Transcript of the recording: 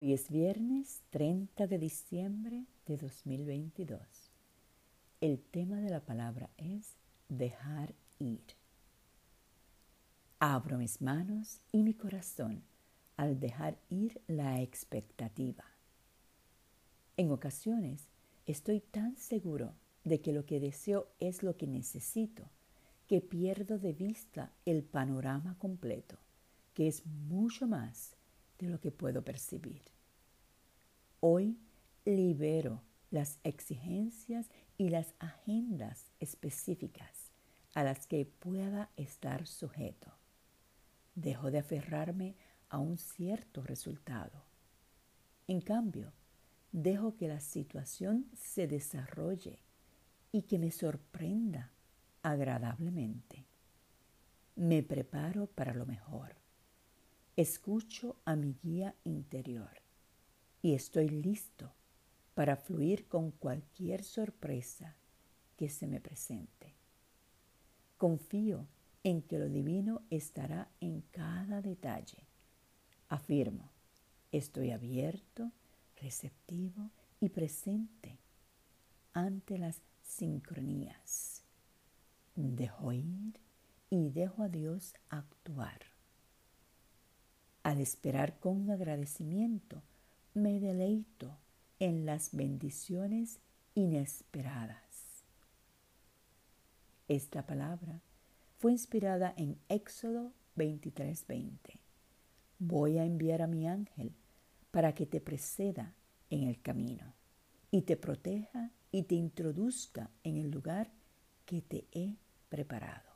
Hoy es viernes 30 de diciembre de 2022. El tema de la palabra es dejar ir. Abro mis manos y mi corazón al dejar ir la expectativa. En ocasiones estoy tan seguro de que lo que deseo es lo que necesito que pierdo de vista el panorama completo, que es mucho más de lo que puedo percibir. Hoy libero las exigencias y las agendas específicas a las que pueda estar sujeto. Dejo de aferrarme a un cierto resultado. En cambio, dejo que la situación se desarrolle y que me sorprenda agradablemente. Me preparo para lo mejor. Escucho a mi guía interior y estoy listo para fluir con cualquier sorpresa que se me presente. Confío en que lo divino estará en cada detalle. Afirmo, estoy abierto, receptivo y presente ante las sincronías. Dejo ir y dejo a Dios actuar. Al esperar con agradecimiento, me deleito en las bendiciones inesperadas. Esta palabra fue inspirada en Éxodo 23:20. Voy a enviar a mi ángel para que te preceda en el camino y te proteja y te introduzca en el lugar que te he preparado.